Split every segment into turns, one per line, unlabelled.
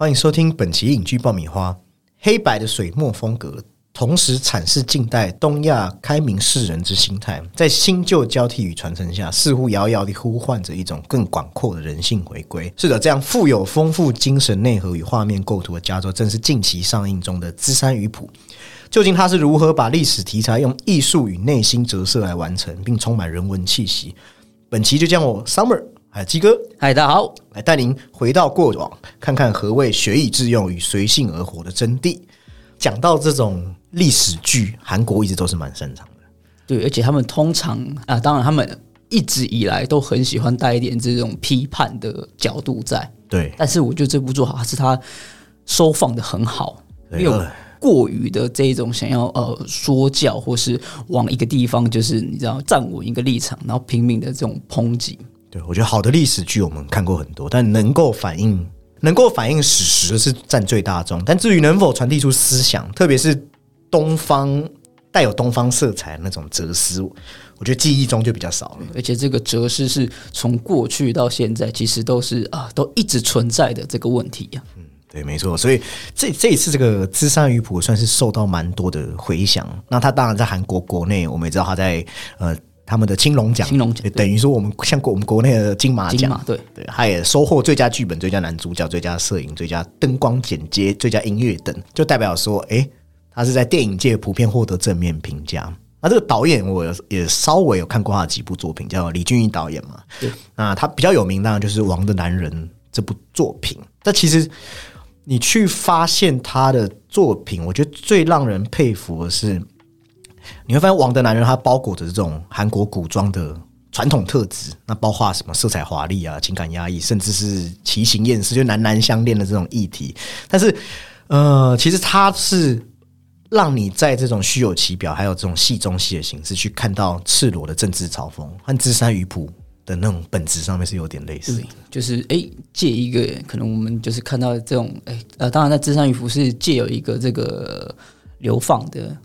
欢迎收听本期影剧爆米花。黑白的水墨风格，同时阐释近代东亚开明士人之心态，在新旧交替与传承下，似乎遥遥地呼唤着一种更广阔的人性回归。是的，这样富有丰富精神内核与画面构图的佳作，正是近期上映中的《芝山鱼谱》。究竟他是如何把历史题材用艺术与内心折射来完成，并充满人文气息？本期就将我 Summer 还有鸡哥
嗨，大家好。
来带您回到过往，看看何谓学以致用与随性而活的真谛。讲到这种历史剧，韩国一直都是蛮擅长的。
对，而且他们通常啊，当然他们一直以来都很喜欢带一点这种批判的角度在。
对，
但是我觉得这部作好是他收放的很好，没有过于的这一种想要呃说教，或是往一个地方就是你知道站稳一个立场，然后拼命的这种抨击。
对我觉得好的历史剧我们看过很多，但能够反映能够反映史实是占最大众。但至于能否传递出思想，特别是东方带有东方色彩的那种哲思，我觉得记忆中就比较少了。
而且这个哲思是从过去到现在，其实都是啊，都一直存在的这个问题呀。
嗯，对，没错。所以这这一次这个《资山鱼谱》算是受到蛮多的回响。那他当然在韩国国内，我们也知道他在呃。他们的青龙奖，
青龙奖
等于说我们像国我们国内的金马奖，
对
对，他也收获最佳剧本、最佳男主角、最佳摄影、最佳灯光剪接、最佳音乐等，就代表说，哎，他是在电影界普遍获得正面评价。那这个导演我也稍微有看过他的几部作品，叫李俊毅导演嘛。
对，
那他比较有名当然就是《王的男人》这部作品。但其实你去发现他的作品，我觉得最让人佩服的是。你会发现，王的男人他包裹着这种韩国古装的传统特质，那包括什么色彩华丽啊、情感压抑，甚至是奇形艳事，就男男相恋的这种议题。但是，呃，其实他是让你在这种虚有其表，还有这种戏中戏的形式，去看到赤裸的政治嘲讽和芝山鱼谱的那种本质上面是有点类似。
就是哎，借一个可能我们就是看到这种哎呃，当然在芝山鱼谱是借有一个这个流放的。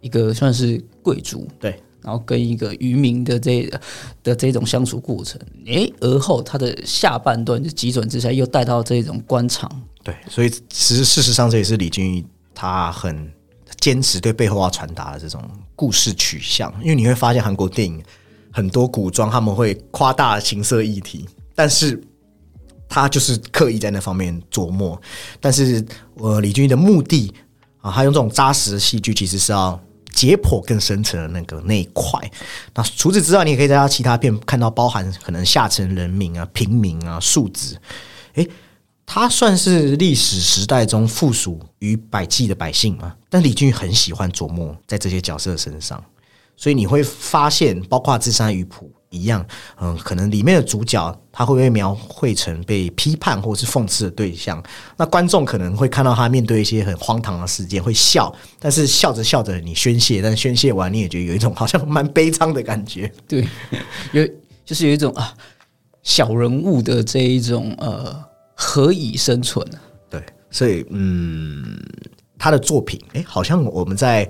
一个算是贵族，
对，
然后跟一个渔民的这的这种相处过程，诶，而后他的下半段就急转直下，又带到这种官场，
对，所以其实事实上这也是李俊毅他很坚持对背后要传达的这种故事取向，因为你会发现韩国电影很多古装他们会夸大情色议题，但是他就是刻意在那方面琢磨，但是呃，李俊毅的目的啊，他用这种扎实的戏剧其实是要。解剖更深层的那个那一块。那除此之外，你也可以在他其他片看到包含可能下层人民啊、平民啊、庶子。诶，他算是历史时代中附属于百济的百姓嘛？但李俊很喜欢琢磨在这些角色身上，所以你会发现，包括智山与普。一样，嗯，可能里面的主角他会被描绘成被批判或是讽刺的对象，那观众可能会看到他面对一些很荒唐的事件会笑，但是笑着笑着你宣泄，但宣泄完你也觉得有一种好像蛮悲伤的感觉，
对，有就是有一种啊小人物的这一种呃何以生存呢？
对，所以嗯，他的作品哎，好像我们在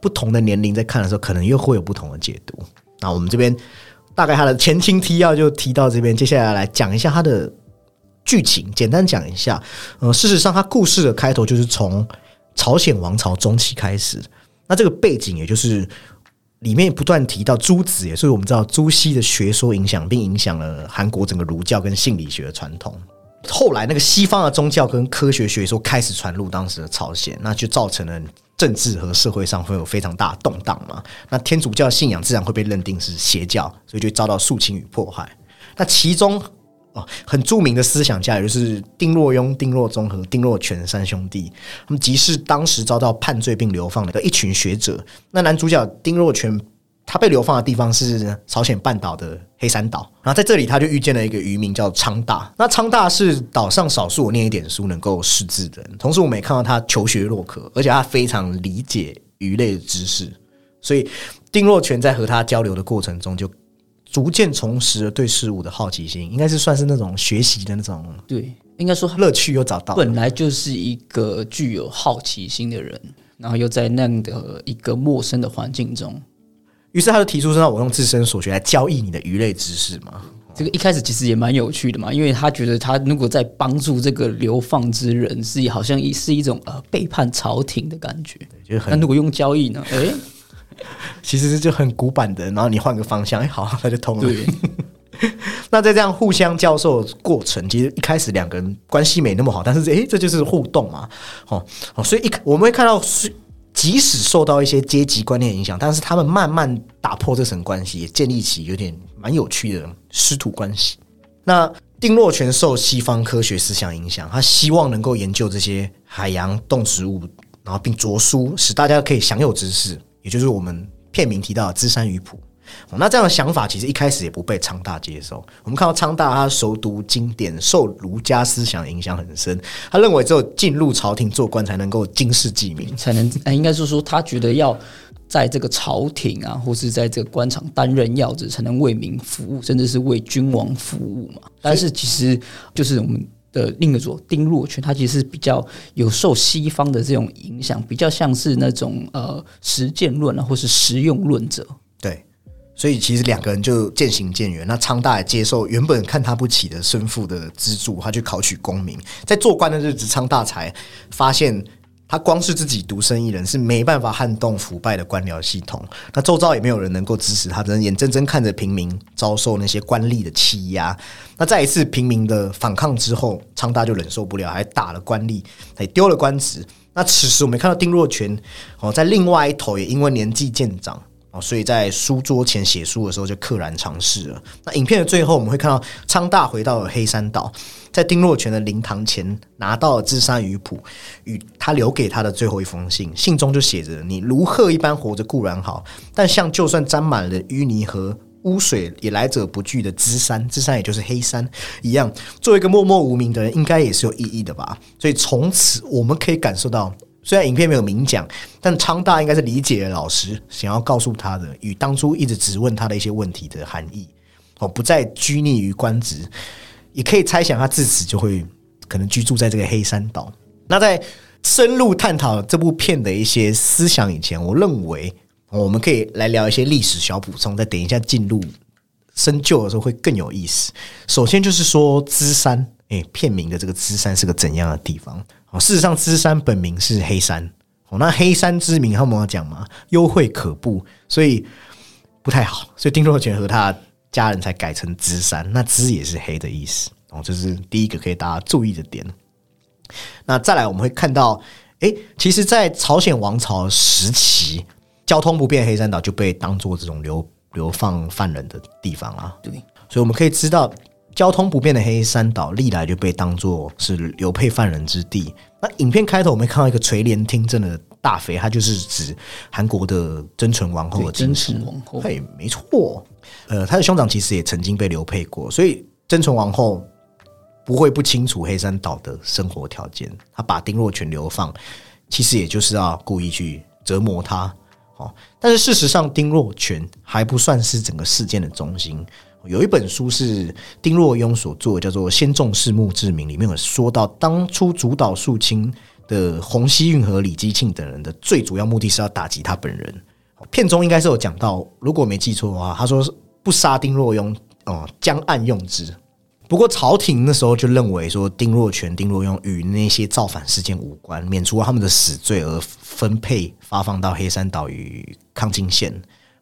不同的年龄在看的时候，可能又会有不同的解读。那我们这边。大概他的前情提要就提到这边，接下来来讲一下他的剧情，简单讲一下。呃，事实上，他故事的开头就是从朝鲜王朝中期开始。那这个背景，也就是里面不断提到朱子，也所以我们知道朱熹的学说影响，并影响了韩国整个儒教跟性理学的传统。后来，那个西方的宗教跟科学学说开始传入当时的朝鲜，那就造成了。政治和社会上会有非常大动荡嘛？那天主教信仰自然会被认定是邪教，所以就遭到肃清与迫害。那其中哦，很著名的思想家，也就是丁若雍、丁若宗和丁若全三兄弟，他们即是当时遭到判罪并流放的一群学者。那男主角丁若全。他被流放的地方是朝鲜半岛的黑山岛，然后在这里他就遇见了一个渔民叫昌大。那昌大是岛上少数我念一点书能够识字的人，同时我们也看到他求学若渴，而且他非常理解鱼类的知识。所以丁若全在和他交流的过程中，就逐渐重拾了对事物的好奇心，应该是算是那种学习的那种，
对，应该说
乐趣又找到。
本来就是一个具有好奇心的人，然后又在那样的一个陌生的环境中。
于是他就提出说：“让我用自身所学来交易你的鱼类知识嘛。”
这个一开始其实也蛮有趣的嘛，因为他觉得他如果在帮助这个流放之人，是好像一是一种呃背叛朝廷的感觉。
就
那如果用交易呢？哎，
其实就很古板的，然后你换个方向，哎，好，那就通了。
对，
那在这样互相教授的过程，其实一开始两个人关系没那么好，但是诶，这就是互动嘛，哦哦，所以一我们会看到是。即使受到一些阶级观念影响，但是他们慢慢打破这层关系，也建立起有点蛮有趣的师徒关系。那丁洛泉受西方科学思想影响，他希望能够研究这些海洋动植物，然后并着书，使大家可以享有知识，也就是我们片名提到的“知山鱼谱”。那这样的想法其实一开始也不被昌大接受。我们看到昌大他熟读经典，受儒家思想影响很深，他认为只有进入朝廷做官才能够经世济民。
才能应该是说他觉得要在这个朝廷啊，或是在这个官场担任要职，才能为民服务，甚至是为君王服务嘛。但是其实就是我们。的另一个左丁若全，他其实是比较有受西方的这种影响，比较像是那种呃实践论啊，或是实用论者。
所以其实两个人就渐行渐远。那昌大也接受原本看他不起的生父的资助，他去考取功名。在做官的日子，昌大才发现他光是自己独身一人是没办法撼动腐败的官僚系统。那周遭也没有人能够支持他，只能眼睁睁看着平民遭受那些官吏的欺压。那在一次平民的反抗之后，昌大就忍受不了，还打了官吏，还丢了官职。那此时我们看到丁若全哦，在另外一头也因为年纪渐长。所以在书桌前写书的时候就溘然长逝了。那影片的最后，我们会看到昌大回到了黑山岛，在丁若全的灵堂前拿到了《智山鱼谱》与他留给他的最后一封信，信中就写着：“你如鹤一般活着固然好，但像就算沾满了淤泥和污水也来者不拒的芝山，芝山也就是黑山一样，作为一个默默无名的人，应该也是有意义的吧？所以从此我们可以感受到。”虽然影片没有明讲，但昌大应该是理解了老师想要告诉他的与当初一直质问他的一些问题的含义。哦，不再拘泥于官职，也可以猜想他自此就会可能居住在这个黑山岛。那在深入探讨这部片的一些思想以前，我认为我们可以来聊一些历史小补充。再等一下进入深究的时候会更有意思。首先就是说，芝山，诶，片名的这个芝山是个怎样的地方？哦事实上，芝山本名是黑山。哦，那黑山之名，他们要讲嘛，幽会可怖，所以不太好。所以丁若全和他家人才改成芝山。那芝也是黑的意思。哦，这是第一个可以大家注意的点。那再来，我们会看到，哎，其实，在朝鲜王朝时期，交通不便，黑山岛就被当做这种流流放犯人的地方啊。
对，
所以我们可以知道。交通不便的黑山岛历来就被当作是流配犯人之地。那影片开头我们看到一个垂帘听政的大妃，她就是指韩国的真纯王后的
真纯王后。
嘿，没错。呃，她的兄长其实也曾经被流配过，所以真纯王后不会不清楚黑山岛的生活条件。她把丁若全流放，其实也就是要故意去折磨他。哦，但是事实上，丁若全还不算是整个事件的中心。有一本书是丁若庸所作，叫做《先重视墓志铭》，里面有说到，当初主导肃清的洪熙运和李基庆等人的最主要目的是要打击他本人。片中应该是有讲到，如果没记错的话，他说是不杀丁若庸，哦，将暗用之。不过朝廷那时候就认为说，丁若全、丁若庸与那些造反事件无关，免除他们的死罪，而分配发放到黑山岛与康津县。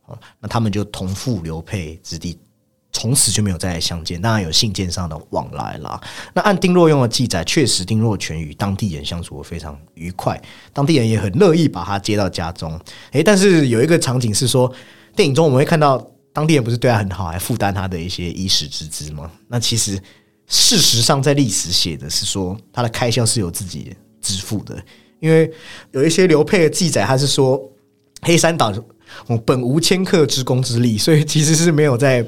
哦，那他们就同父流配之地。从此就没有再相见，当然有信件上的往来啦。那按丁若用的记载，确实丁若全与当地人相处的非常愉快，当地人也很乐意把他接到家中。诶，但是有一个场景是说，电影中我们会看到当地人不是对他很好，还负担他的一些衣食之资吗？那其实事实上，在历史写的是说，他的开销是由自己支付的，因为有一些流配的记载，他是说黑山岛我本无千克之功之力，所以其实是没有在。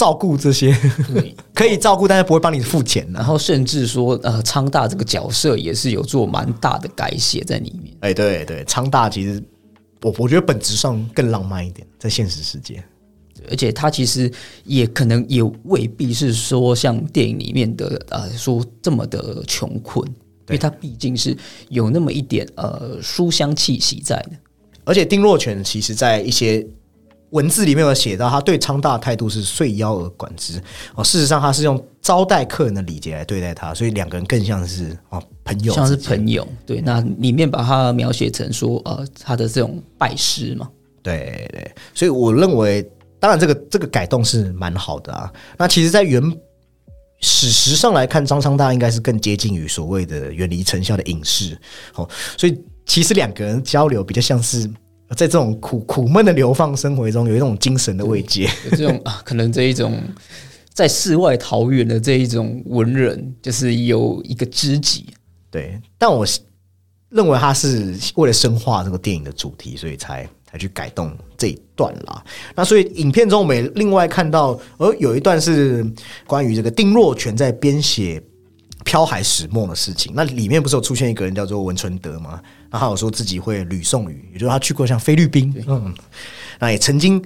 照顾这些 可以照顾，但是不会帮你付钱。
然后甚至说，呃，昌大这个角色也是有做蛮大的改写在里面。
哎，对对，昌大其实我我觉得本质上更浪漫一点，在现实世界，
而且他其实也可能也未必是说像电影里面的呃说这么的穷困，因为他毕竟是有那么一点呃书香气息在的。
而且丁若泉其实在一些。文字里面有写到，他对昌大的态度是遂邀而管之哦。事实上，他是用招待客人的礼节来对待他，所以两个人更像是哦朋友，
像是朋友。对，那里面把他描写成说，呃，他的这种拜师嘛。
对对，所以我认为，当然这个这个改动是蛮好的啊。那其实，在原史实上来看，张昌大应该是更接近于所谓的远离尘嚣的隐士哦。所以，其实两个人交流比较像是。在这种苦苦闷的流放生活中，有一种精神的慰藉。
有这种啊，可能这一种在世外桃源的这一种文人，就是有一个知己。
对，但我认为他是为了深化这个电影的主题，所以才才去改动这一段啦。那所以影片中我们也另外看到，呃，有一段是关于这个丁若全在编写。漂海始末的事情，那里面不是有出现一个人叫做文春德吗？那他有说自己会吕宋语，也就是他去过像菲律宾，嗯，那也曾经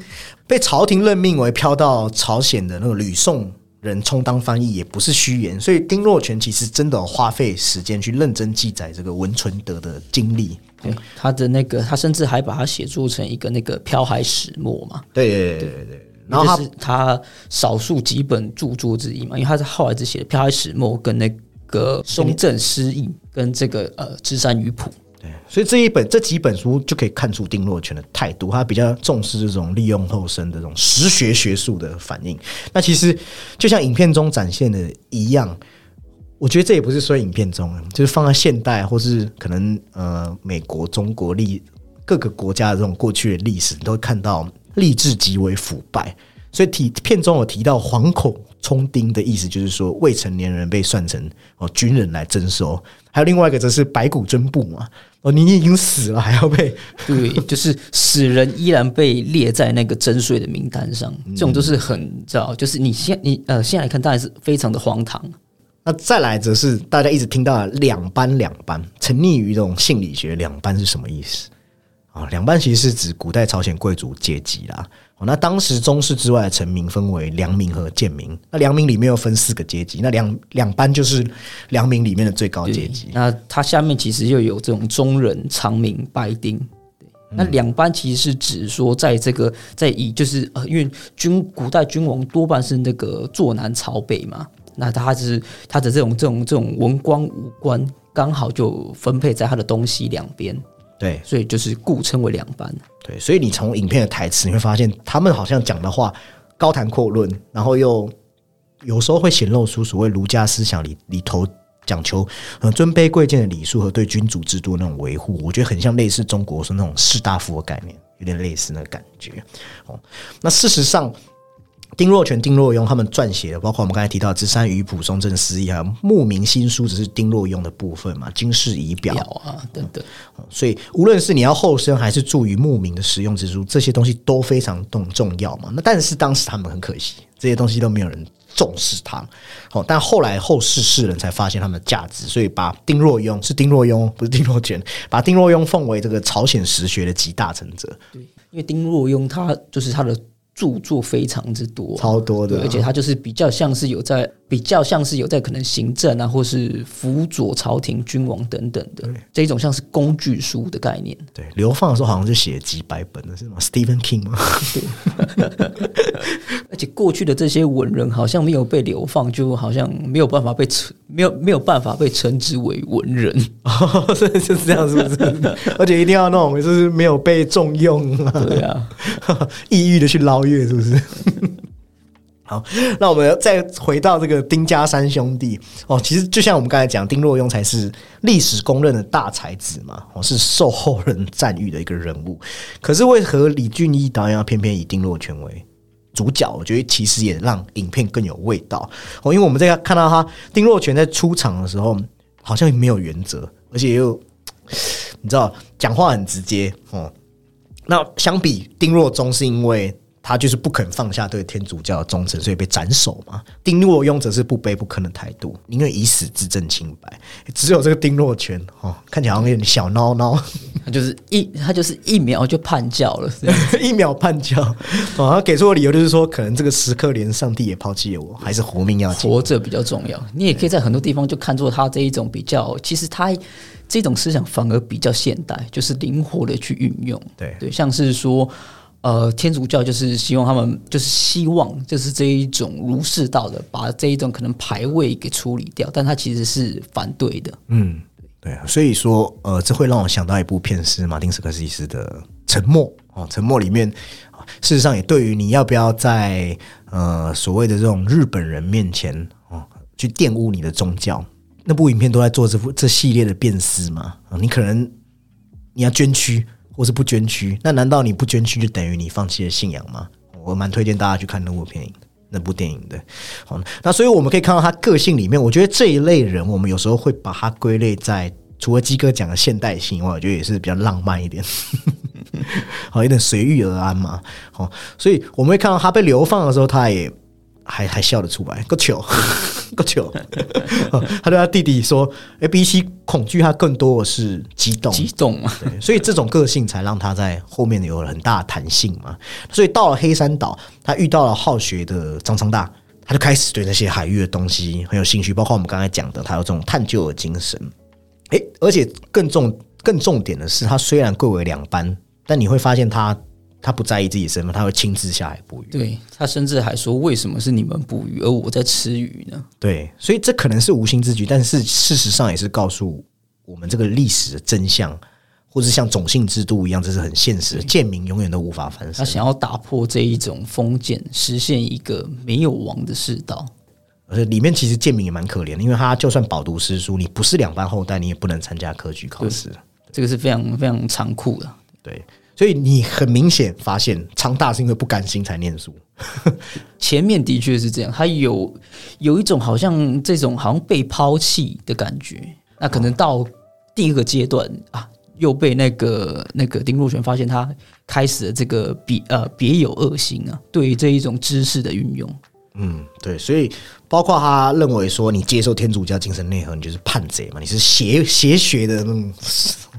被朝廷任命为飘到朝鲜的那个吕宋人充当翻译，也不是虚言。所以丁若全其实真的花费时间去认真记载这个文春德的经历。
对他的那个，他甚至还把它写作成一个那个漂海始末嘛。
对对对对对。
然后他他少数几本著作之一嘛，因为他是后来只写的漂海始末跟那。个松正诗意跟这个呃芝山鱼谱，
对，所以这一本这几本书就可以看出丁若全的态度，他比较重视这种利用后生的这种实学学术的反应。那其实就像影片中展现的一样，我觉得这也不是说影片中，就是放在现代或是可能呃美国、中国历各个国家的这种过去的历史，都会看到吏治极为腐败。所以提片中有提到惶恐充丁的意思，就是说未成年人被算成哦军人来征收，还有另外一个则是白骨征部嘛，哦你已经死了还要被
对，就是死人依然被列在那个征税的名单上，这种都是很知道，就是你现你呃现在来看当然是非常的荒唐。
那再来则是大家一直听到两班两班，沉溺于这种心理学，两班是什么意思啊？两班其实是指古代朝鲜贵族阶级啦。那当时宗室之外的臣民分为良民和贱民。那良民里面又分四个阶级，那两两班就是良民里面的最高阶级。
那它下面其实又有这种中人、长民、白丁。那两班其实是指说，在这个在以就是呃，因为君古代君王多半是那个坐南朝北嘛，那他是他的这种这种这种文官武官刚好就分配在他的东西两边。
对，
所以就是故称为两班。
对，所以你从影片的台词你会发现，他们好像讲的话高谈阔论，然后又有时候会显露出所谓儒家思想里里头讲求呃尊卑贵贱的礼数和对君主制度那种维护。我觉得很像类似中国说那种士大夫的概念，有点类似那个感觉。哦，那事实上。丁若全、丁若庸他们撰写的，包括我们刚才提到《芝山鱼谱》《松正思义》还有《牧民新书》，只是丁若庸的部分嘛，《经世仪表》
啊等等。
所以，无论是你要后生，还是助于牧民的实用之书，这些东西都非常重重要嘛。那但是当时他们很可惜，这些东西都没有人重视它。哦，但后来后世世人才发现他们的价值，所以把丁若庸是丁若庸，不是丁若全，把丁若庸奉为这个朝鲜实学的集大成者。
对，因为丁若庸他就是他的。著作非常之多，
超多的，
而且他就是比较像是有在，比较像是有在可能行政啊，或是辅佐朝廷君王等等的这一种像是工具书的概念。
对，流放的时候好像就写几百本的，是吗？Stephen King 吗？
而且过去的这些文人好像没有被流放，就好像没有办法被称，没有没有办法被称之为文人，
就是这样，是不是？而且一定要那种就是没有被重用，
对啊，
抑郁的去捞。月是不是？好，那我们再回到这个丁家三兄弟哦。其实就像我们刚才讲，丁若庸才是历史公认的大才子嘛，哦，是受后人赞誉的一个人物。可是为何李俊一导演要偏偏以丁若全为主角？我觉得其实也让影片更有味道哦。因为我们在看到他丁若全在出场的时候，好像没有原则，而且又你知道讲话很直接哦。那相比丁若中，是因为。他就是不肯放下对天主教的忠诚，所以被斩首嘛。丁若庸则是不卑不吭的态度，宁愿以死自证清白。只有这个丁若权哦，看起来好像有点小孬孬，
他就是一他就是一秒就叛教了，
一秒叛教。哦，他给出的理由就是说，可能这个时刻连上帝也抛弃了我，还是活命要紧，
活着比较重要。你也可以在很多地方就看作他这一种比较，其实他这种思想反而比较现代，就是灵活的去运用。
对
对，像是说。呃，天主教就是希望他们就是希望就是这一种儒释道的，把这一种可能排位给处理掉，但他其实是反对的。
嗯，对，所以说，呃，这会让我想到一部片是马丁斯科西斯的《沉默》哦，《沉默》里面，事实上也对于你要不要在呃所谓的这种日本人面前哦去玷污你的宗教，那部影片都在做这部这系列的辨识嘛。啊，你可能你要捐躯，或是不捐躯，那难道你不捐躯就等于你放弃了信仰吗？我蛮推荐大家去看那部片影。那部电影的，好，那所以我们可以看到他个性里面，我觉得这一类人，我们有时候会把他归类在除了鸡哥讲的现代性以外，我觉得也是比较浪漫一点，好，有点随遇而安嘛，好，所以我们会看到他被流放的时候，他也。还还笑得出来，够糗，够糗。他对他弟弟说：“哎，比起恐惧，他更多的是激动，
激动嘛。
对，所以这种个性才让他在后面有了很大的弹性嘛。所以到了黑山岛，他遇到了好学的张昌大，他就开始对那些海域的东西很有兴趣，包括我们刚才讲的，他有这种探究的精神。哎，而且更重、更重点的是，他虽然贵为两班，但你会发现他。他不在意自己身份，他会亲自下海捕鱼。
对他甚至还说：“为什么是你们捕鱼，而我在吃鱼呢？”
对，所以这可能是无心之举，但是事实上也是告诉我们这个历史的真相，或是像种姓制度一样，这是很现实的。贱民永远都无法翻身。
他想要打破这一种封建，实现一个没有王的世道。
而且里面其实贱民也蛮可怜的，因为他就算饱读诗书，你不是两班后代，你也不能参加科举考试。
这个是非常非常残酷的。
对。所以你很明显发现，昌大是因为不甘心才念书。
前面的确是这样，他有有一种好像这种好像被抛弃的感觉。那可能到第一个阶段啊，又被那个那个丁若泉发现他开始了这个别呃别有恶心啊，对于这一种知识的运用。
嗯，对，所以包括他认为说，你接受天主教精神内核，你就是叛贼嘛，你是邪邪学的那种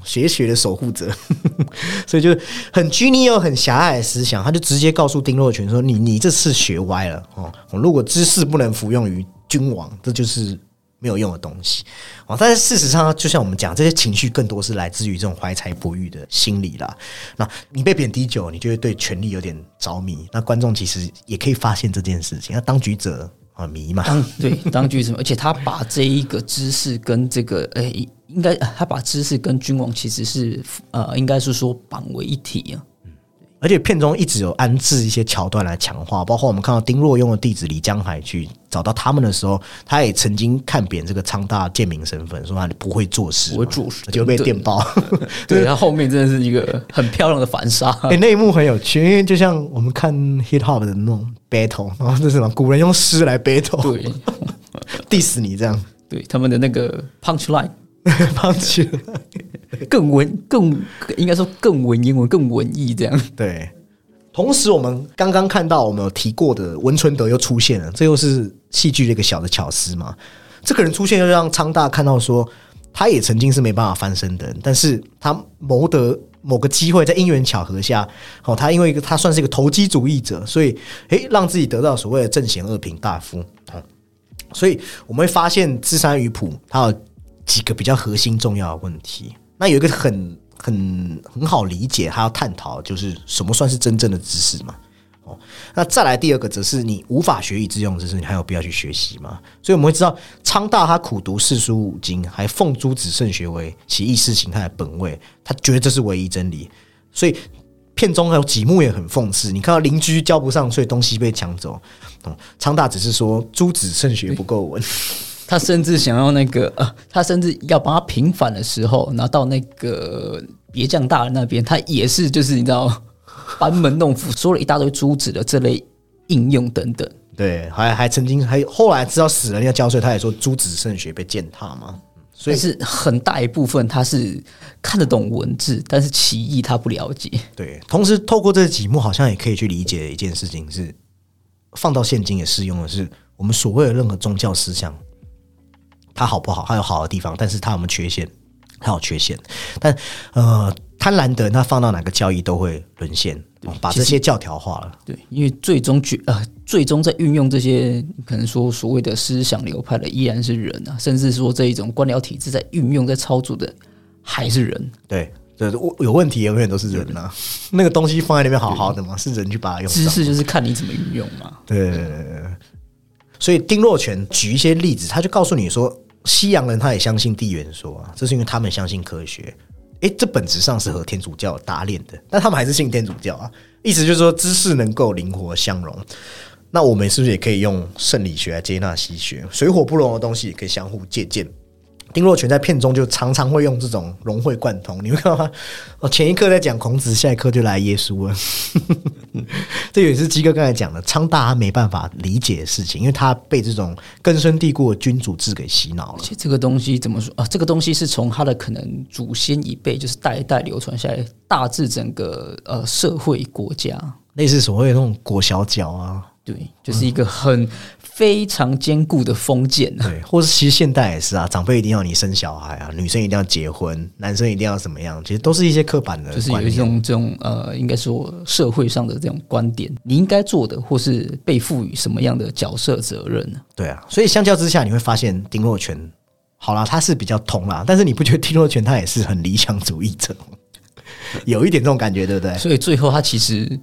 学学的守护者，所以就很拘泥又很狭隘的思想，他就直接告诉丁若泉说：“你你这次学歪了哦，如果知识不能服用于君王，这就是。”没有用的东西哦，但是事实上，就像我们讲，这些情绪更多是来自于这种怀才不遇的心理啦。那你被贬低久，你就会对权力有点着迷。那观众其实也可以发现这件事情。那当局者啊迷嘛，
对，当局者，而且他把这一个知识跟这个，诶，应该他把知识跟君王其实是呃，应该是说绑为一体啊。
而且片中一直有安置一些桥段来强化，包括我们看到丁若用的弟子李江海去找到他们的时候，他也曾经看扁这个昌大贱民身份，说他不会做事，
不会做事
就被电爆。
对 他后面真的是一个很漂亮的反杀。
哎，那一幕很有趣，因为就像我们看 hip hop 的那种 battle，然后这是什么？古人用诗来 battle，
对，
diss 你这样，
对他们的那个 punch line。
放弃了，
更文更应该说更文言文更文艺这样。
对，同时我们刚刚看到我们有提过的文春德又出现了，这又是戏剧的一个小的巧思嘛。这个人出现又让昌大看到说，他也曾经是没办法翻身的人，但是他谋得某个机会，在因缘巧合下，哦，他因为一个他算是一个投机主义者，所以诶，让自己得到所谓的正贤二品大夫。哦，所以我们会发现芝山鱼谱他有。几个比较核心重要的问题，那有一个很很很好理解，还要探讨，就是什么算是真正的知识嘛？哦，那再来第二个，则是你无法学以致用知识，你还有必要去学习吗？所以我们会知道，昌大他苦读四书五经，还奉诸子圣学为其意识形态的本位，他觉得这是唯一真理。所以片中还有几幕也很讽刺，你看到邻居交不上，所以东西被抢走。哦，昌大只是说诸子圣学不够稳。
他甚至想要那个，呃，他甚至要帮他平反的时候，拿到那个别将大人那边，他也是就是你知道，班门弄斧，说了一大堆珠子的这类应用等等。
对，还还曾经还后来知道死人要交税，他也说诸子圣学被践踏嘛。
所以是很大一部分他是看得懂文字，但是其意他不了解。
对，同时透过这几幕，好像也可以去理解一件事情，是放到现今也适用的是，我们所谓的任何宗教思想。它好不好？它有好的地方，但是它有没有缺陷？它有缺陷。但呃，贪婪的那放到哪个交易都会沦陷，把这些教条化了。
对，因为最终决呃，最终在运用这些可能说所谓的思想流派的依然是人啊，甚至说这一种官僚体制在运用在操作的还是人。
对对，我有问题永远都是人呐、那个东西放在那边好好的嘛，是人去把它用。
知识就是看你怎么运用嘛。
对所以丁若全举一些例子，他就告诉你说，西洋人他也相信地缘说啊，这是因为他们相信科学。诶，这本质上是和天主教搭链的，但他们还是信天主教啊。意思就是说，知识能够灵活相融。那我们是不是也可以用圣理学来接纳西学？水火不容的东西也可以相互借鉴。丁若全在片中就常常会用这种融会贯通，你会看到吗？哦，前一刻在讲孔子，下一刻就来耶稣了。这也是鸡哥刚才讲的，昌大他没办法理解的事情，因为他被这种根深蒂固的君主制给洗脑了
其实这个东西怎么说啊？这个东西是从他的可能祖先一辈，就是代代流传下来，大致整个呃社会国家，
类似所谓的那种裹小脚啊，
对，就是一个很非常坚固的封建啊。
对，或是其实现代也是啊，长辈一定要你生小孩啊，女生一定要结婚，男生一定要怎么样，其实都是一些刻板的
就是有一。种这种呃，应该说社会上的这种观点，你应该做的，或是被赋予什么样的角色责任呢？
对啊，所以相较之下，你会发现丁若全，好啦，他是比较通啦，但是你不觉得丁若全他也是很理想主义者吗？有一点这种感觉，对不对？
所以最后他其实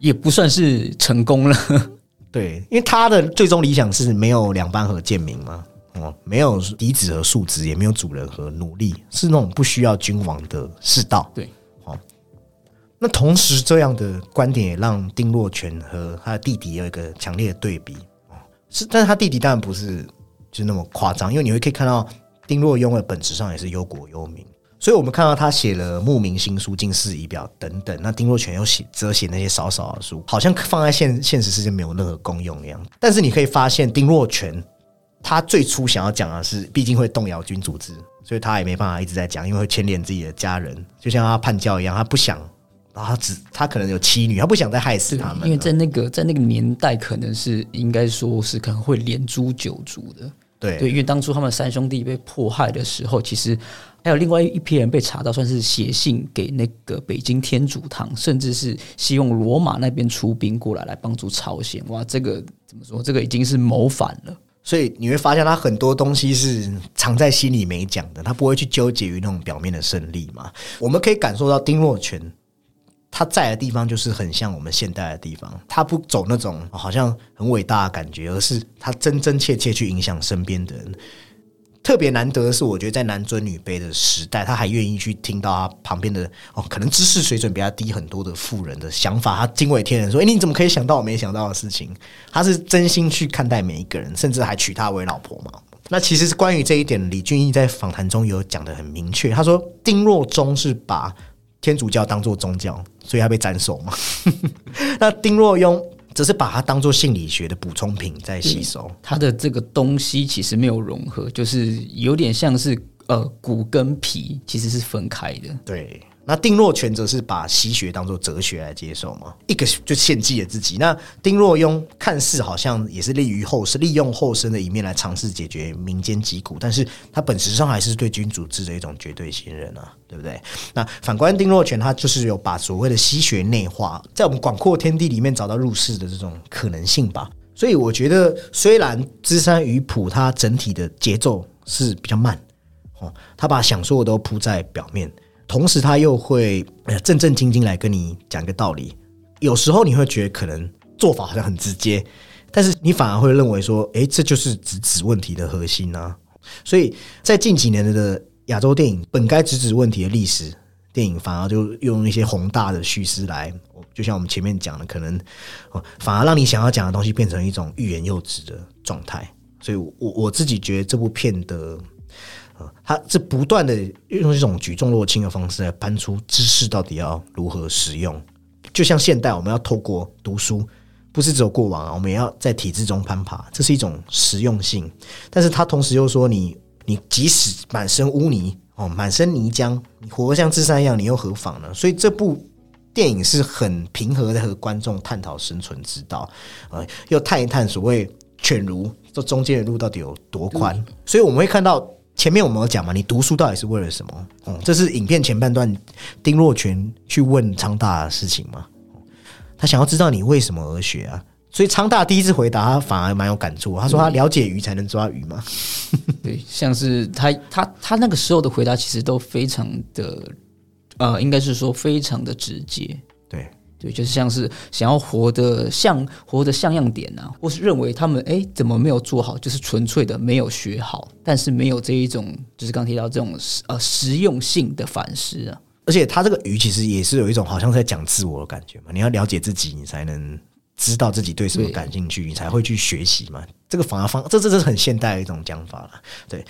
也不算是成功了。
对，因为他的最终理想是没有两班和贱民嘛，哦，没有嫡子和庶子，也没有主人和奴隶，是那种不需要君王的世道。
对，
哦，那同时这样的观点也让丁若全和他的弟弟有一个强烈的对比哦，是，但是他弟弟当然不是就那么夸张，因为你会可以看到丁若庸的本质上也是忧国忧民。所以我们看到他写了《牧民新书》《近世仪表》等等，那丁若全又写则写那些少少的书，好像放在现现实世界没有任何功用一样。但是你可以发现，丁若全他最初想要讲的是，毕竟会动摇君主制，所以他也没办法一直在讲，因为会牵连自己的家人，就像他叛教一样，他不想，然后他只他可能有妻女，他不想再害死他们，
因为在那个在那个年代，可能是应该说是可能会连诛九族的。
对
对，因为当初他们三兄弟被迫害的时候，其实还有另外一批人被查到，算是写信给那个北京天主堂，甚至是希望罗马那边出兵过来来帮助朝鲜。哇，这个怎么说？这个已经是谋反了。
所以你会发现他很多东西是藏在心里没讲的，他不会去纠结于那种表面的胜利嘛。我们可以感受到丁若全他在的地方就是很像我们现代的地方，他不走那种好像很伟大的感觉，而是他真真切切去影响身边的人。特别难得的是，我觉得在男尊女卑的时代，他还愿意去听到他旁边的哦，可能知识水准比他低很多的富人的想法，他惊为天人，说：“哎，你怎么可以想到我没想到的事情？”他是真心去看待每一个人，甚至还娶她为老婆嘛。那其实是关于这一点，李俊毅在访谈中有讲的很明确，他说丁若中是把天主教当做宗教，所以他被斩首嘛。那丁若庸只是把它当做心理学的补充品在吸收。
它的这个东西其实没有融合，就是有点像是呃骨跟皮其实是分开的。
对，那丁若全则是把西学当做哲学来接受嘛，一个就献祭了自己。那丁若庸看似好像也是利于后世，利用后生的一面来尝试解决民间疾苦，但是他本质上还是对君主制的一种绝对信任啊，对不对？那反观丁若全，他就是有把所谓的西学内化，在我们广阔天地里面找到入世的这种可能性吧。所以我觉得，虽然芝山鱼谱它整体的节奏是比较慢，哦，他把想说的都铺在表面，同时他又会正正经经来跟你讲个道理。有时候你会觉得可能做法好像很直接，但是你反而会认为说，诶，这就是直指问题的核心啊。所以在近几年的亚洲电影本该直指问题的历史电影，反而就用一些宏大的叙事来，就像我们前面讲的，可能反而让你想要讲的东西变成一种欲言又止的状态。所以，我我自己觉得这部片的呃，它是不断的用这种举重若轻的方式来搬出知识到底要如何使用。就像现代我们要透过读书，不是只有过往啊，我们也要在体制中攀爬，这是一种实用性。但是他同时又说你，你即使满身污泥哦，满身泥浆，你活得像智山一样，你又何妨呢？所以这部电影是很平和的和观众探讨生存之道，呃，又探一探所谓犬儒这中间的路到底有多宽。所以我们会看到前面我们有讲嘛，你读书到底是为了什么？哦、这是影片前半段丁若全去问昌大的事情嘛，他想要知道你为什么而学啊。所以昌大第一次回答，他反而蛮有感触。他说：“他了解鱼才能抓鱼嘛。
对，像是他他他那个时候的回答，其实都非常的呃，应该是说非常的直接。
对
对，就是像是想要活得像活得像样点啊，或是认为他们哎怎么没有做好，就是纯粹的没有学好，但是没有这一种就是刚提到这种呃实用性的反思啊。
而且他这个鱼其实也是有一种好像在讲自我的感觉嘛，你要了解自己，你才能知道自己对什么感兴趣，你才会去学习嘛。这个反而方，这这这是很现代的一种讲法了。对，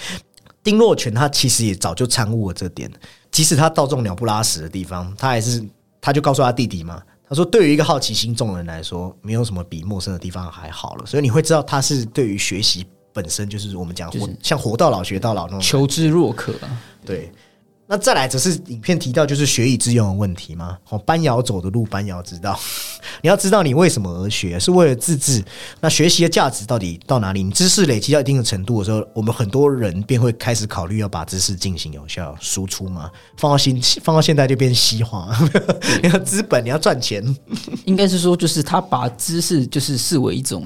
丁若全他其实也早就参悟了这点，即使他到这种鸟不拉屎的地方，他还是他就告诉他弟弟嘛，他说对于一个好奇心重的人来说，没有什么比陌生的地方还好了。所以你会知道他是对于学习本身就是我们讲活像活到老学到老那种
求知若渴啊。
对。那再来则是影片提到就是学以致用的问题吗？哦，班瑶走的路，班瑶知道。你要知道你为什么而学，是为了自治。那学习的价值到底到哪里？你知识累积到一定的程度的时候，我们很多人便会开始考虑要把知识进行有效输出嘛。放到新放到现在就变西化，你 要资本，你要赚钱。
应该是说，就是他把知识就是视为一种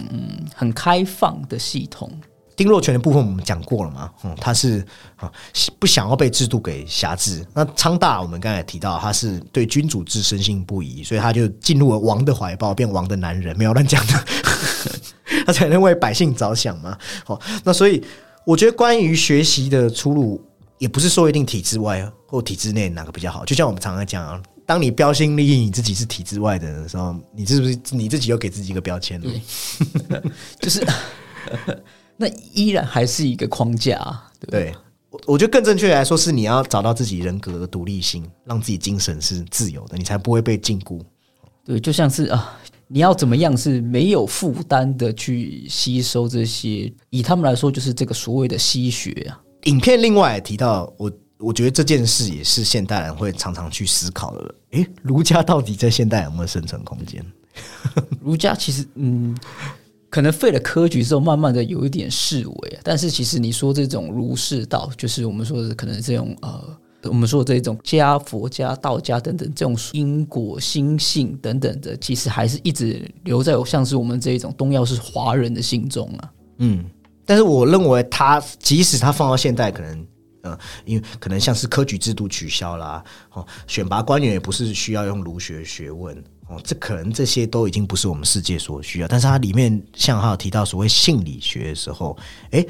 很开放的系统。
丁若权的部分我们讲过了嘛？嗯，他是啊不想要被制度给辖制。那昌大我们刚才提到，他是对君主制深信不疑，所以他就进入了王的怀抱，变王的男人，没有乱讲的。他才能为百姓着想嘛。好，那所以我觉得关于学习的出路，也不是说一定体制外或体制内哪个比较好。就像我们常常讲啊，当你标新立异，你自己是体制外的人的时候，你是不是你自己又给自己一个标签
了？就是。那依然还是一个框架，对
对？我我觉得更正确来说是，你要找到自己人格的独立性，让自己精神是自由的，你才不会被禁锢。
对，就像是啊，你要怎么样是没有负担的去吸收这些？以他们来说，就是这个所谓的吸血啊。
影片另外提到，我我觉得这件事也是现代人会常常去思考的。诶，儒家到底在现代有没有生存空间？
儒家其实，嗯。可能废了科举之后，慢慢的有一点视为，但是其实你说这种儒释道，就是我们说的可能这种呃，我们说这种家、佛家、道家等等这种因果心性等等的，其实还是一直留在像是我们这一种东亚是华人的心中啊。
嗯，但是我认为他即使他放到现代，可能嗯，因为可能像是科举制度取消啦，哦，选拔官员也不是需要用儒学学问。这可能这些都已经不是我们世界所需要，但是它里面像他有提到所谓性理学的时候，哎，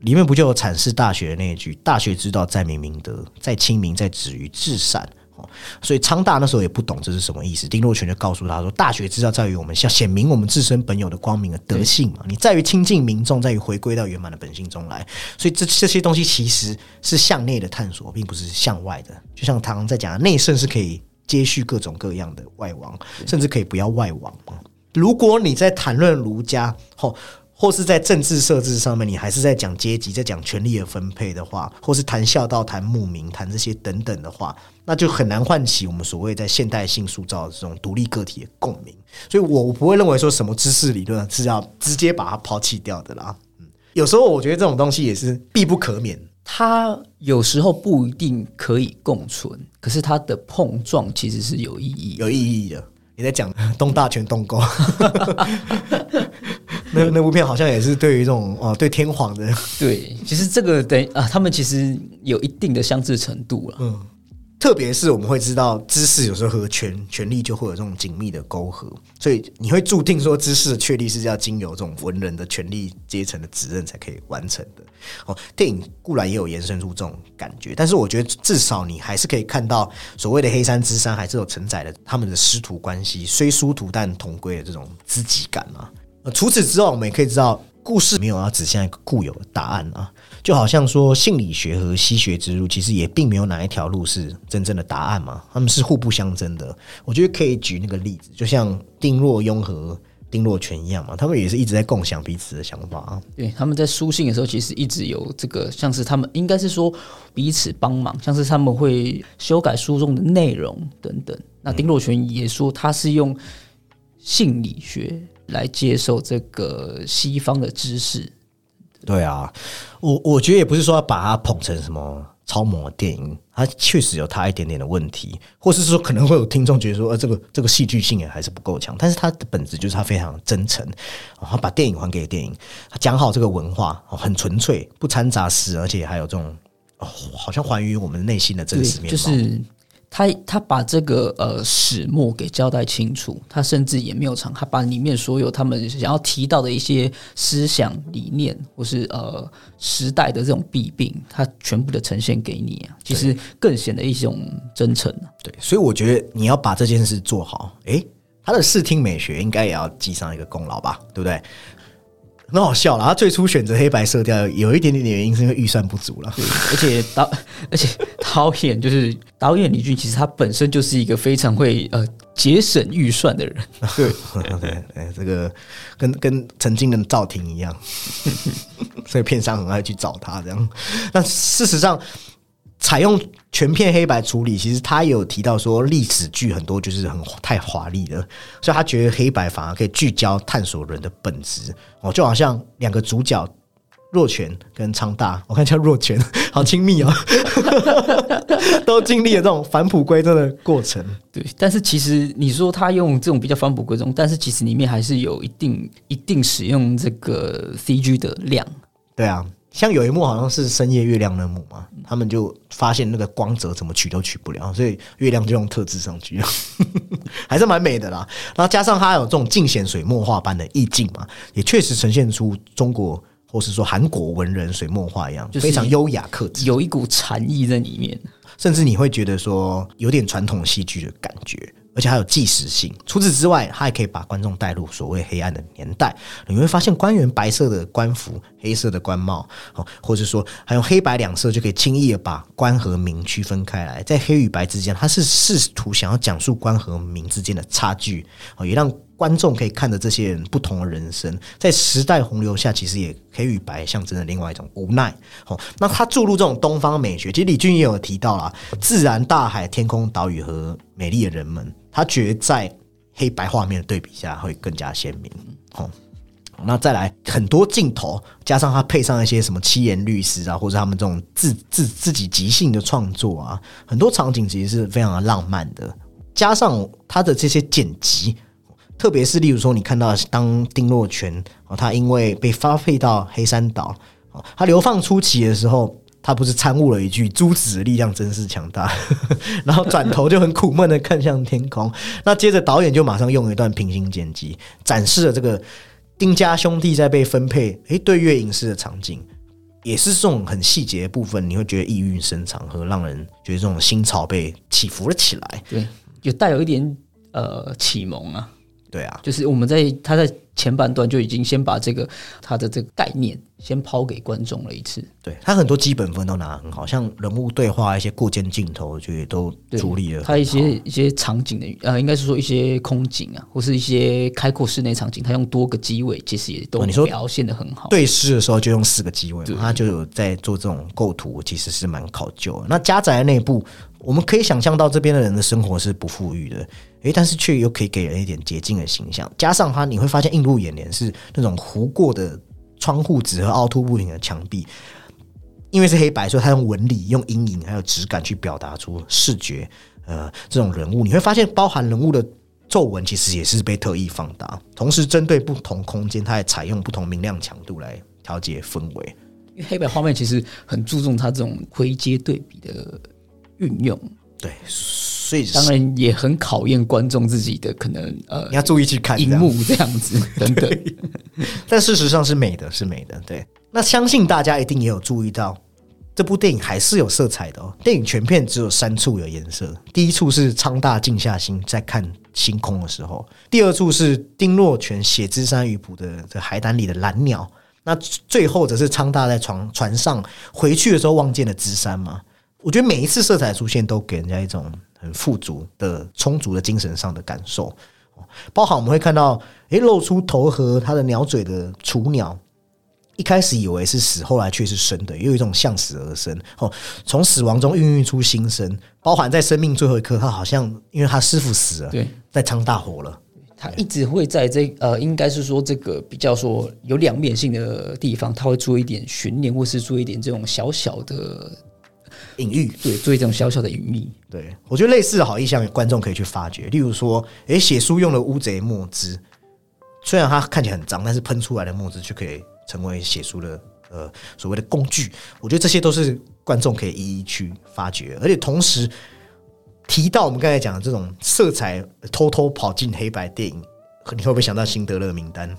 里面不就有阐释大学的那一句“大学之道，在明明德，在亲民，在止于至善”。哦，所以昌大那时候也不懂这是什么意思，丁若泉就告诉他说：“大学之道在于我们要显明我们自身本有的光明的德性嘛，你在于亲近民众，在于回归到圆满的本性中来。所以这这些东西其实是向内的探索，并不是向外的。就像唐在讲，内圣是可以。”接续各种各样的外王，甚至可以不要外王如果你在谈论儒家，或或是在政治设置上面，你还是在讲阶级，在讲权力的分配的话，或是谈孝道、谈牧民、谈这些等等的话，那就很难唤起我们所谓在现代性塑造的这种独立个体的共鸣。所以我不会认为说什么知识理论是要直接把它抛弃掉的啦。嗯，有时候我觉得这种东西也是必不可免。
它有时候不一定可以共存，可是它的碰撞其实是有意义、
有意义的。你在讲 东大全东沟，那那部片好像也是对于这种哦，对天皇的
对，其实这个等啊，他们其实有一定的相似程度了。嗯。
特别是我们会知道，知识有时候和权权力就会有这种紧密的勾合，所以你会注定说，知识的确立是要经由这种文人的权力阶层的指认才可以完成的。哦，电影固然也有延伸出这种感觉，但是我觉得至少你还是可以看到所谓的黑山之山，还是有承载了他们的师徒关系，虽殊途但同归的这种知己感啊。除此之外，我们也可以知道，故事没有要指向一个固有的答案啊。就好像说，心理学和西学之路，其实也并没有哪一条路是真正的答案嘛，他们是互不相争的。我觉得可以举那个例子，就像丁若庸和丁若泉一样嘛，他们也是一直在共享彼此的想法啊。
对，他们在书信的时候，其实一直有这个，像是他们应该是说彼此帮忙，像是他们会修改书中的内容等等。那丁若泉也说，他是用心理学来接受这个西方的知识。
对啊，我我觉得也不是说要把它捧成什么超模电影，它确实有它一点点的问题，或是说可能会有听众觉得说，呃，这个这个戏剧性也还是不够强。但是它的本质就是它非常真诚，然后把电影还给电影，它讲好这个文化，很纯粹，不掺杂事，而且还有这种哦，好像还原我们内心的真实面貌。
就是他他把这个呃始末给交代清楚，他甚至也没有藏，他把里面所有他们想要提到的一些思想理念，或是呃时代的这种弊病，他全部的呈现给你啊，其实更显得一种真诚啊。
对，所以我觉得你要把这件事做好，诶，他的视听美学应该也要记上一个功劳吧，对不对？很好笑了，他最初选择黑白色调，有一点点的原因是因为预算不足了。
对，而且导，而且导演就是导演李俊，其实他本身就是一个非常会呃节省预算的人。
对，对，哎，这个跟跟曾经的赵婷一样，所以片商很爱去找他这样。那事实上。采用全片黑白处理，其实他有提到说历史剧很多就是很太华丽了，所以他觉得黑白反而可以聚焦探索人的本质哦，就好像两个主角若泉跟昌大，我看叫若泉，好亲密哦，都经历了这种返璞归真的过程。
对，但是其实你说他用这种比较返璞归真，但是其实里面还是有一定一定使用这个 CG 的量。
对啊。像有一幕好像是深夜月亮那幕嘛，他们就发现那个光泽怎么取都取不了，所以月亮就用特制上去，还是蛮美的啦。然后加上它有这种尽显水墨画般的意境嘛，也确实呈现出中国或是说韩国文人水墨画一样，就非常优雅克制，
有一股禅意在里面，
甚至你会觉得说有点传统戏剧的感觉。而且还有纪实性。除此之外，它还可以把观众带入所谓黑暗的年代。你会发现，官员白色的官服，黑色的官帽，哦，或者说还用黑白两色就可以轻易的把官和民区分开来。在黑与白之间，他是试图想要讲述官和民之间的差距，哦，也让。观众可以看着这些人不同的人生，在时代洪流下，其实也黑与白象征着另外一种无奈。好，那他注入这种东方美学，其实李俊也有提到啦，自然、大海、天空、岛屿和美丽的人们，他觉得在黑白画面的对比下会更加鲜明。好，那再来很多镜头，加上他配上一些什么七言律诗啊，或者他们这种自自自己即兴的创作啊，很多场景其实是非常的浪漫的，加上他的这些剪辑。特别是，例如说，你看到当丁若泉哦，他因为被发配到黑山岛哦，他流放初期的时候，他不是参悟了一句“诸子的力量真是强大”，然后转头就很苦闷的看向天空。那接着导演就马上用一段平行剪辑，展示了这个丁家兄弟在被分配诶对月影视的场景，也是这种很细节的部分，你会觉得意蕴深长和让人觉得这种心潮被起伏了起来。
对，有带有一点呃启蒙啊。
对啊，
就是我们在他在前半段就已经先把这个他的这个概念先抛给观众了一次。
对他很多基本分都拿很好，像人物对话一些过肩镜头，我觉得都处理了。
他一些一些场景的呃，应该是说一些空景啊，或是一些开阔室内场景，他用多个机位，其实也都你说表现的很好。
对视的时候就用四个机位，他就有在做这种构图，其实是蛮考究的。那家宅内部。我们可以想象到这边的人的生活是不富裕的，诶，但是却又可以给人一点洁净的形象。加上它，你会发现映入眼帘是那种糊过的窗户纸和凹凸不平的墙壁，因为是黑白，所以他用纹理、用阴影还有质感去表达出视觉。呃，这种人物你会发现，包含人物的皱纹其实也是被特意放大，同时针对不同空间，它也采用不同明亮强度来调节氛围。
因为黑白画面其实很注重它这种灰阶对比的。运用
对，所以
当然也很考验观众自己的可能呃，
你要注意去看
荧幕这样子 等等。
但事实上是美的，是美的。对，那相信大家一定也有注意到，这部电影还是有色彩的哦。电影全片只有三处有颜色，第一处是昌大静下心在看星空的时候，第二处是丁若泉写芝山鱼谱的这海胆里的蓝鸟，那最后则是昌大在船船上回去的时候望见了芝山嘛。我觉得每一次色彩出现，都给人家一种很富足的、充足的精神上的感受。包含我们会看到，诶，露出头和它的鸟嘴的雏鸟，一开始以为是死，后来却是生的，有一种向死而生。哦，从死亡中孕育出新生。包含在生命最后一刻，他好像因为他师傅死了，
对，
在昌大火了。
他一直会在这呃，应该是说这个比较说有两面性的地方，他会做一点悬念，或是做一点这种小小的。
隐喻
对，做一种小小的隐喻。
对我觉得类似的好意向，观众可以去发掘。例如说，诶，写书用了乌贼墨汁，虽然它看起来很脏，但是喷出来的墨汁却可以成为写书的呃所谓的工具。我觉得这些都是观众可以一一去发掘。而且同时，提到我们刚才讲的这种色彩偷偷跑进黑白电影，你会不会想到辛德勒名单？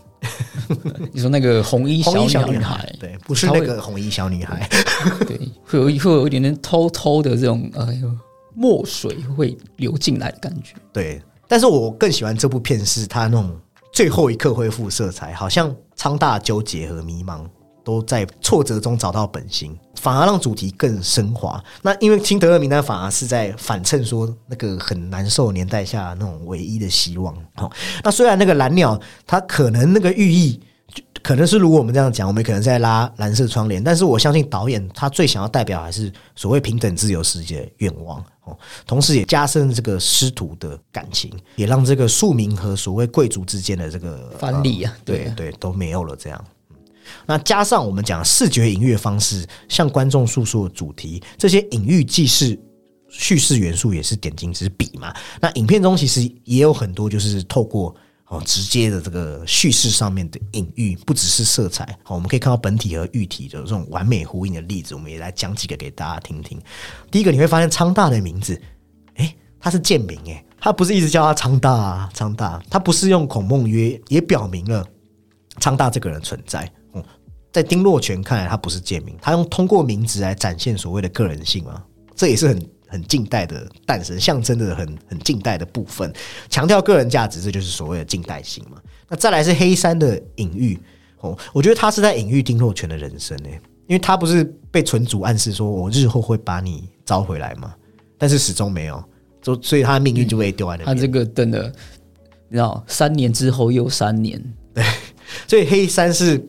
你说那个红衣
红衣小
女
女孩，对，不是那个红衣小女孩，
对，会有会有一点点偷偷的这种哎呦墨水会流进来的感觉。
对，但是我更喜欢这部片是它那种最后一刻恢复色彩，好像苍大纠结和迷茫都在挫折中找到本心。反而让主题更升华。那因为辛德勒名单反而是在反衬说那个很难受年代下那种唯一的希望。好，那虽然那个蓝鸟它可能那个寓意可能是如果我们这样讲，我们可能在拉蓝色窗帘，但是我相信导演他最想要代表还是所谓平等自由世界的愿望哦，同时也加深这个师徒的感情，也让这个庶民和所谓贵族之间的这个
藩篱啊，
对对都没有了这样。那加上我们讲视觉隐喻方式，向观众诉说的主题，这些隐喻既是叙事元素，也是点睛之笔嘛。那影片中其实也有很多，就是透过哦直接的这个叙事上面的隐喻，不只是色彩。好，我们可以看到本体和喻体的这种完美呼应的例子，我们也来讲几个给大家听听。第一个，你会发现昌大的名字，诶，他是贱名，诶，他不是一直叫他昌大啊，昌大，他不是用孔孟曰，也表明了昌大这个人存在。在丁若泉看来，他不是贱民，他用通过名字来展现所谓的个人性嘛，这也是很很近代的诞生，象征的很很近代的部分，强调个人价值，这就是所谓的近代性嘛。那再来是黑山的隐喻哦，我觉得他是在隐喻丁若泉的人生呢，因为他不是被存主暗示说我日后会把你招回来嘛，但是始终没有，就所以他的命运就被丢在那。
他这个真的，你知道，三年之后又三年，
对，所以黑山是。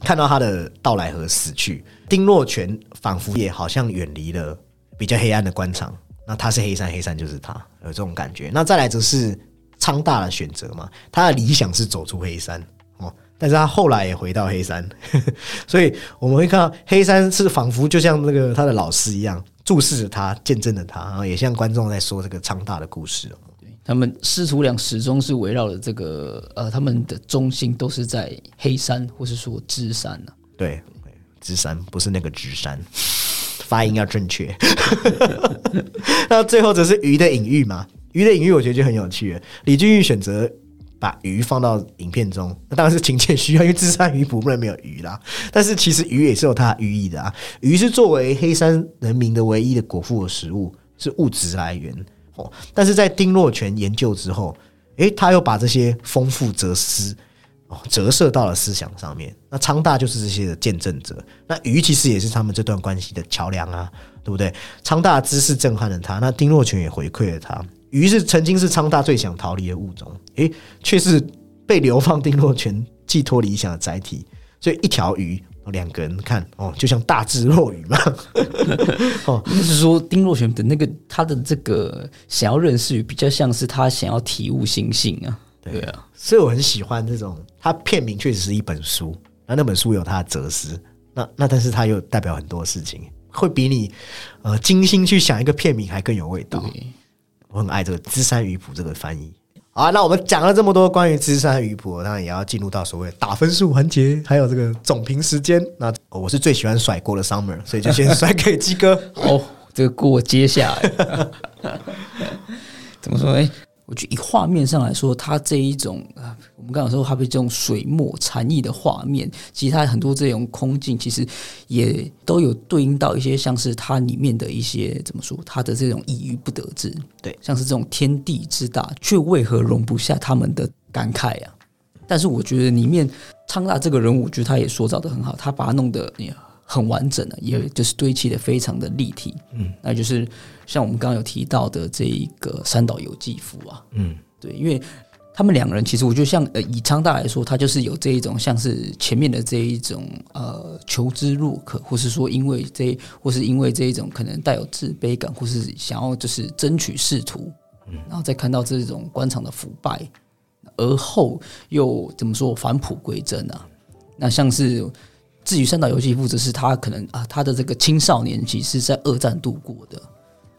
看到他的到来和死去，丁若泉仿佛也好像远离了比较黑暗的官场。那他是黑山，黑山就是他，有这种感觉。那再来则是昌大的选择嘛，他的理想是走出黑山哦，但是他后来也回到黑山，所以我们会看到黑山是仿佛就像那个他的老师一样，注视着他，见证着他，然后也向观众在说这个昌大的故事。
他们师徒俩始终是围绕着这个，呃，他们的中心都是在黑山，或是说芝山呢？
对，芝山不是那个芝山，发音要正确。那最后则是鱼的隐喻嘛？鱼的隐喻我觉得就很有趣。李俊玉选择把鱼放到影片中，那当然是情节需要，因为芝山鱼捕不能没有鱼啦。但是其实鱼也是有它的寓意的啊。鱼是作为黑山人民的唯一的果腹的食物，是物质来源。但是在丁若泉研究之后，诶，他又把这些丰富哲思哦折射到了思想上面。那昌大就是这些的见证者，那鱼其实也是他们这段关系的桥梁啊，对不对？昌大知识震撼了他，那丁若泉也回馈了他。鱼是曾经是昌大最想逃离的物种，诶，却是被流放丁若泉寄托理想的载体，所以一条鱼。两个人看哦，就像大智若愚嘛。
哦，就是说丁若璇的那个他的这个想要认识，比较像是他想要体悟心性啊。对啊，
所以我很喜欢这种。他片名确实是一本书，那那本书有他的哲思，那那但是他又代表很多事情，会比你呃精心去想一个片名还更有味道。我很爱这个“资山鱼谱”这个翻译。好，那我们讲了这么多关于芝山鱼谱，当然也要进入到所谓打分数环节，还有这个总评时间。那我是最喜欢甩锅的 Summer，所以就先甩给鸡哥。
哦，这个锅接下来 怎么说？哎。我觉得以画面上来说，它这一种啊，我们刚刚说它被这种水墨禅意的画面，其实它很多这种空镜，其实也都有对应到一些像是它里面的一些怎么说，它的这种抑郁不得志，
对，
像是这种天地之大，却为何容不下他们的感慨啊？但是我觉得里面昌大这个人物，我觉得他也塑造的很好，他把它弄得很完整的，也就是堆砌的非常的立体，嗯，那就是。像我们刚刚有提到的这一个三岛由纪夫啊，嗯，对，因为他们两个人其实，我觉得像呃以昌大来说，他就是有这一种像是前面的这一种呃求知若渴，或是说因为这或是因为这一种可能带有自卑感，或是想要就是争取仕途，嗯，然后再看到这种官场的腐败，而后又怎么说返璞归真啊？那像是至于三岛由纪夫，则是他可能啊他的这个青少年期是在二战度过的。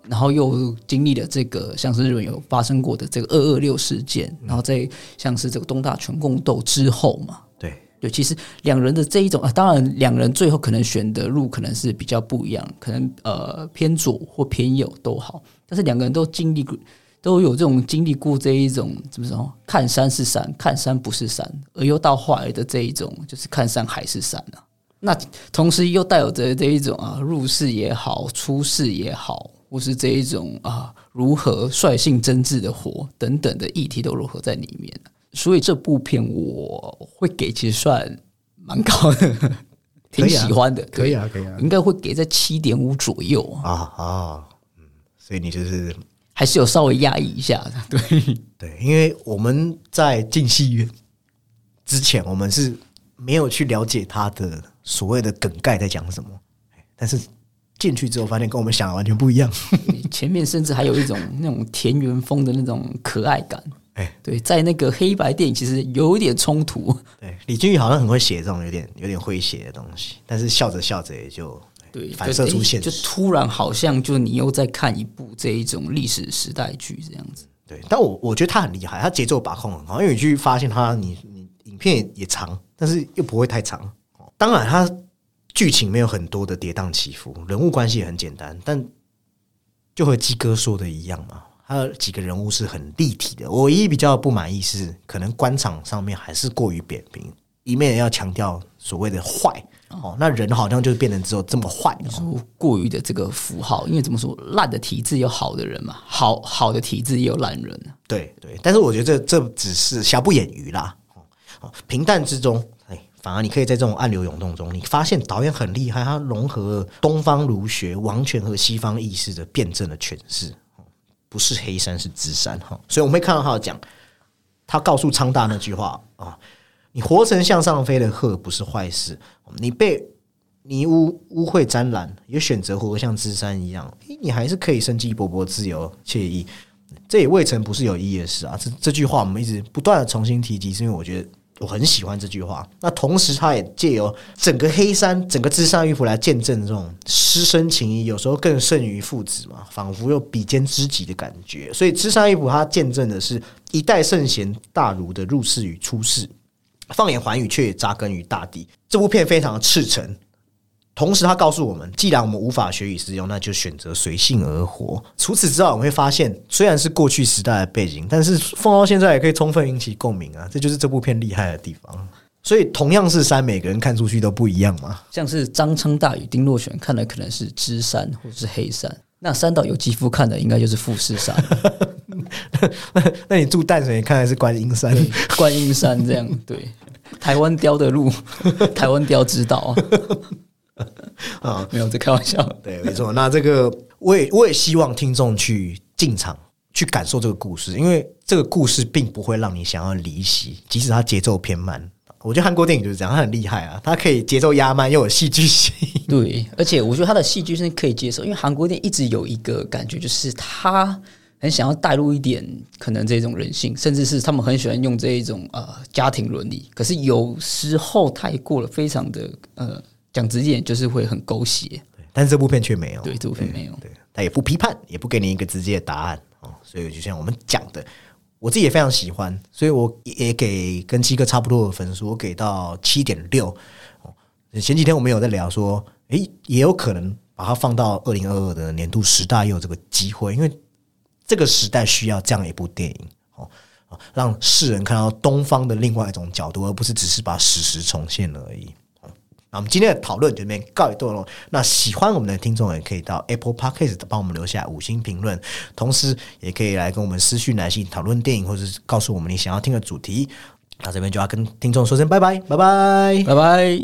然后又经历了这个像是日本有发生过的这个二二六事件，然后在像是这个东大全共斗之后嘛，
对
对，其实两人的这一种啊，当然两人最后可能选的路可能是比较不一样，可能呃偏左或偏右都好，但是两个人都经历过，都有这种经历过这一种怎么说？看山是山，看山不是山，而又到后来的这一种，就是看山还是山啊。那同时又带有着这一种啊，入世也好，出世也好，或是这一种啊，如何率性真挚的活等等的议题都融合在里面。所以这部片我会给，其实算蛮高的，挺喜欢的。
可以啊，可以啊，
应该会给在七点五左右
啊啊，嗯，所以你就是
还是有稍微压抑一下的，对
对，因为我们在进戏院之前，我们是没有去了解他的。所谓的梗概在讲什么？但是进去之后发现跟我们想的完全不一样。
前面甚至还有一种 那种田园风的那种可爱感。哎，对，在那个黑白电影其实有一点冲突。
对，李俊宇好像很会写这种有点有点诙谐的东西，但是笑着笑着也就
对
反射出现，
就突然好像就你又在看一部这一种历史时代剧这样子。
对，但我我觉得他很厉害，他节奏把控很好。因为你去发现他，你你影片也长，但是又不会太长。当然，它剧情没有很多的跌宕起伏，人物关系也很简单，但就和鸡哥说的一样嘛，他有几个人物是很立体的。我唯一比较不满意是，可能官场上面还是过于扁平，一面要强调所谓的坏哦，那人好像就是变成只有这么坏，
过于的这个符号。因为怎么说，烂的体质有好的人嘛，好好的体质也有烂人。
对对，但是我觉得这这只是瑕不掩瑜啦。哦，平淡之中。反而你可以在这种暗流涌动中，你发现导演很厉害，他融合东方儒学、王权和西方意识的辩证的诠释，不是黑山是芝山哈。所以我们会看到他讲，他告诉昌大那句话啊：“你活成向上飞的鹤不是坏事，你被泥污污秽沾染，也选择活像芝山一样，你还是可以生机勃勃、自由惬意。这也未曾不是有意义的事啊。”这这句话我们一直不断的重新提及，是因为我觉得。我很喜欢这句话。那同时，他也借由整个黑山、整个芝山玉府来见证这种师生情谊，有时候更胜于父子嘛，仿佛又比肩知己的感觉。所以，芝山玉府它见证的是一代圣贤大儒的入世与出世，放眼寰宇，却也扎根于大地。这部片非常的赤诚。同时，他告诉我们，既然我们无法学以致用，那就选择随性而活。除此之外，我们会发现，虽然是过去时代的背景，但是放到现在也可以充分引起共鸣啊！这就是这部片厉害的地方。所以，同样是山，每个人看出去都不一样嘛。
像是张昌大与丁若璇看的可能是芝山或是黑山，那三岛有肌肤看的应该就是富士山。
那你住淡水看的是观音山，
观音山这样对。台湾雕的路，台湾雕知道。啊，没有在开玩笑。
对，没错。那这个，我也我也希望听众去进场去感受这个故事，因为这个故事并不会让你想要离席，即使它节奏偏慢。我觉得韩国电影就是这样，它很厉害啊，它可以节奏压慢又有戏剧性。
对，而且我觉得它的戏剧性可以接受，因为韩国电影一直有一个感觉，就是他很想要带入一点可能这种人性，甚至是他们很喜欢用这一种呃家庭伦理，可是有时候太过了，非常的呃。讲直接点就是会很狗血，
但是这部片却没有。
对，这部片没有。
对，他也不批判，也不给你一个直接的答案哦。所以就像我们讲的，我自己也非常喜欢，所以我也给跟七哥差不多的分数，我给到七点六。哦，前几天我们有在聊说，诶，也有可能把它放到二零二二的年度十大，也有这个机会，因为这个时代需要这样一部电影哦，让世人看到东方的另外一种角度，而不是只是把史实重现了而已。那我们今天的讨论就这边告一段落。那喜欢我们的听众也可以到 Apple Podcast 帮我们留下五星评论，同时也可以来跟我们私讯来信讨论电影，或者是告诉我们你想要听的主题。那这边就要跟听众说声拜拜，拜拜，
拜拜。